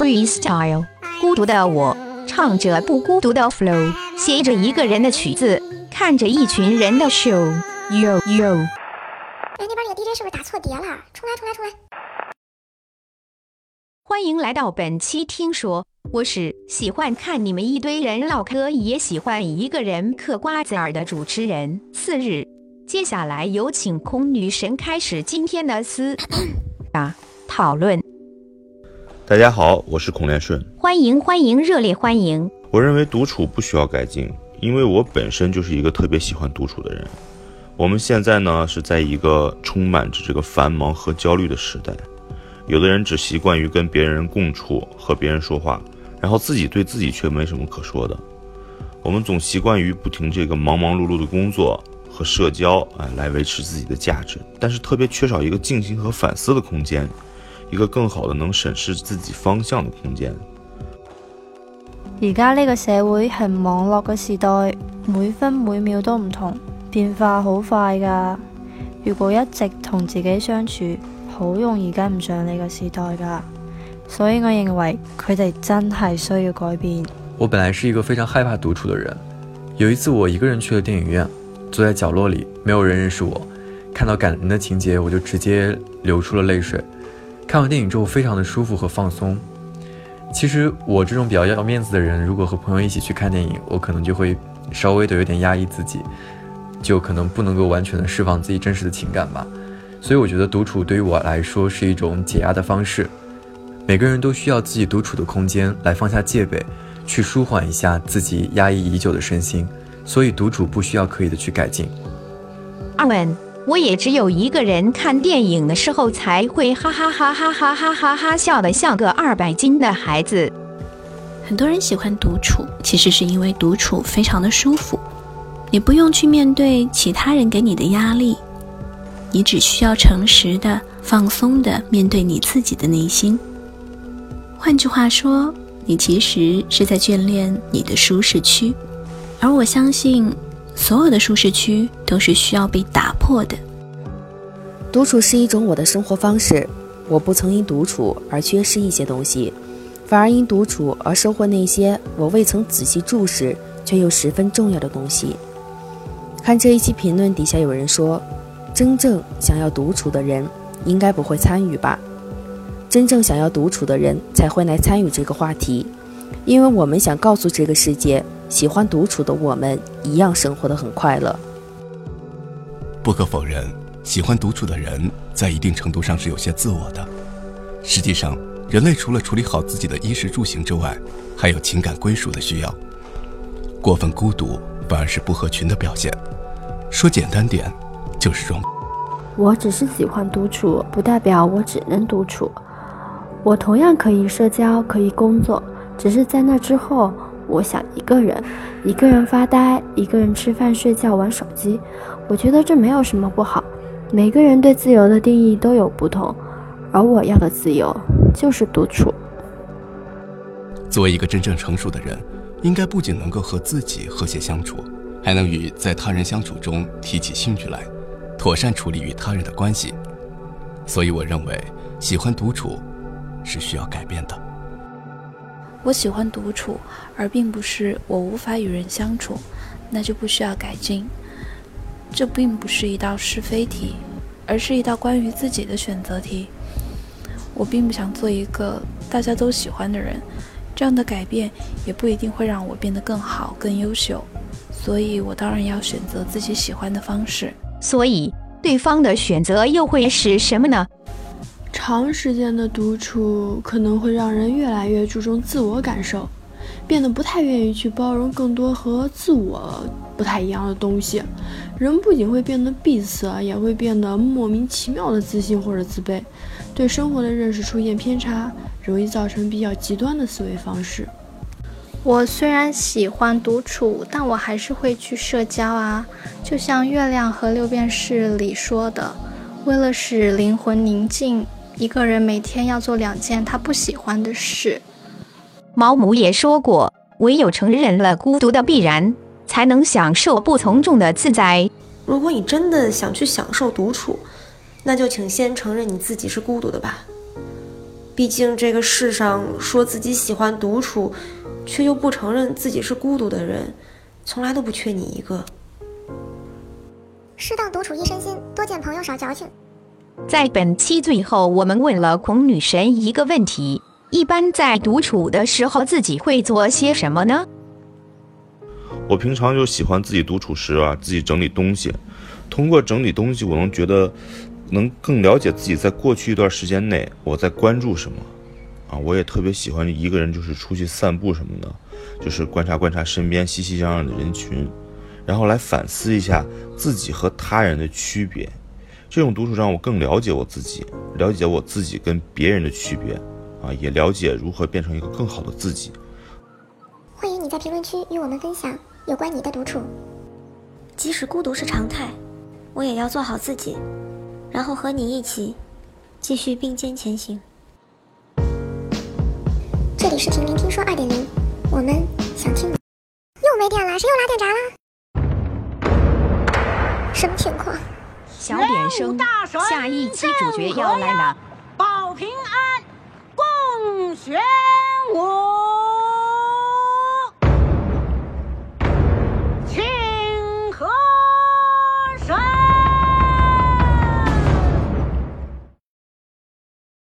Freestyle，孤独的我唱着不孤独的 Flow，写着一个人的曲子，看着一群人的 Show。Yo yo，哎，那边那个 DJ 是不是打错碟了？重来，重来，重来！欢迎来到本期《听说》，我是喜欢看你们一堆人唠嗑，也喜欢一个人嗑瓜子儿的主持人。次日，接下来有请空女神开始今天的私 啊讨论。大家好，我是孔连顺，欢迎欢迎热烈欢迎。我认为独处不需要改进，因为我本身就是一个特别喜欢独处的人。我们现在呢是在一个充满着这个繁忙和焦虑的时代，有的人只习惯于跟别人共处和别人说话，然后自己对自己却没什么可说的。我们总习惯于不停这个忙忙碌碌的工作和社交啊来维持自己的价值，但是特别缺少一个静心和反思的空间。一个更好的能审视自己方向的空间。而家呢个社会系网络嘅时代，每分每秒都唔同，变化好快噶。如果一直同自己相处，好容易跟唔上呢个时代噶。所以我认为佢哋真系需要改变。我本来是一个非常害怕独处的人。有一次我一个人去了电影院，坐在角落里，没有人认识我。看到感人的情节，我就直接流出了泪水。看完电影之后非常的舒服和放松。其实我这种比较要面子的人，如果和朋友一起去看电影，我可能就会稍微的有点压抑自己，就可能不能够完全的释放自己真实的情感吧。所以我觉得独处对于我来说是一种解压的方式。每个人都需要自己独处的空间来放下戒备，去舒缓一下自己压抑已久的身心。所以独处不需要刻意的去改进。阿文。我也只有一个人看电影的时候才会哈哈哈哈哈哈哈哈笑得像个二百斤的孩子。很多人喜欢独处，其实是因为独处非常的舒服，你不用去面对其他人给你的压力，你只需要诚实的、放松的面对你自己的内心。换句话说，你其实是在眷恋你的舒适区，而我相信。所有的舒适区都是需要被打破的。独处是一种我的生活方式，我不曾因独处而缺失一些东西，反而因独处而收获那些我未曾仔细注视却又十分重要的东西。看这一期评论底下有人说，真正想要独处的人应该不会参与吧？真正想要独处的人才会来参与这个话题，因为我们想告诉这个世界。喜欢独处的我们一样生活的很快乐。不可否认，喜欢独处的人在一定程度上是有些自我的。实际上，人类除了处理好自己的衣食住行之外，还有情感归属的需要。过分孤独反而是不合群的表现。说简单点，就是装。我只是喜欢独处，不代表我只能独处。我同样可以社交，可以工作，只是在那之后。我想一个人，一个人发呆，一个人吃饭、睡觉、玩手机。我觉得这没有什么不好。每个人对自由的定义都有不同，而我要的自由就是独处。作为一个真正成熟的人，应该不仅能够和自己和谐相处，还能与在他人相处中提起兴趣来，妥善处理与他人的关系。所以，我认为喜欢独处，是需要改变的。我喜欢独处，而并不是我无法与人相处，那就不需要改进。这并不是一道是非题，而是一道关于自己的选择题。我并不想做一个大家都喜欢的人，这样的改变也不一定会让我变得更好、更优秀，所以我当然要选择自己喜欢的方式。所以，对方的选择又会是什么呢？长时间的独处可能会让人越来越注重自我感受，变得不太愿意去包容更多和自我不太一样的东西。人不仅会变得闭塞，也会变得莫名其妙的自信或者自卑，对生活的认识出现偏差，容易造成比较极端的思维方式。我虽然喜欢独处，但我还是会去社交啊。就像《月亮和六便士》里说的，为了使灵魂宁静。一个人每天要做两件他不喜欢的事。毛姆也说过，唯有承认了孤独的必然，才能享受不从众的自在。如果你真的想去享受独处，那就请先承认你自己是孤独的吧。毕竟这个世上说自己喜欢独处，却又不承认自己是孤独的人，从来都不缺你一个。适当独处一身心，多见朋友少矫情。在本期最后，我们问了孔女神一个问题：一般在独处的时候，自己会做些什么呢？我平常就喜欢自己独处时啊，自己整理东西。通过整理东西，我能觉得能更了解自己。在过去一段时间内，我在关注什么？啊，我也特别喜欢一个人，就是出去散步什么的，就是观察观察身边熙熙攘攘的人群，然后来反思一下自己和他人的区别。这种独处让我更了解我自己，了解我自己跟别人的区别，啊，也了解如何变成一个更好的自己。欢迎你在评论区与我们分享有关你的独处。即使孤独是常态，我也要做好自己，然后和你一起继续并肩前行。这里是婷婷听说二点零，我们想听。又没电了，谁又拉电闸了？什么情况？小点声，下一期主角要来了，保平安，共玄武。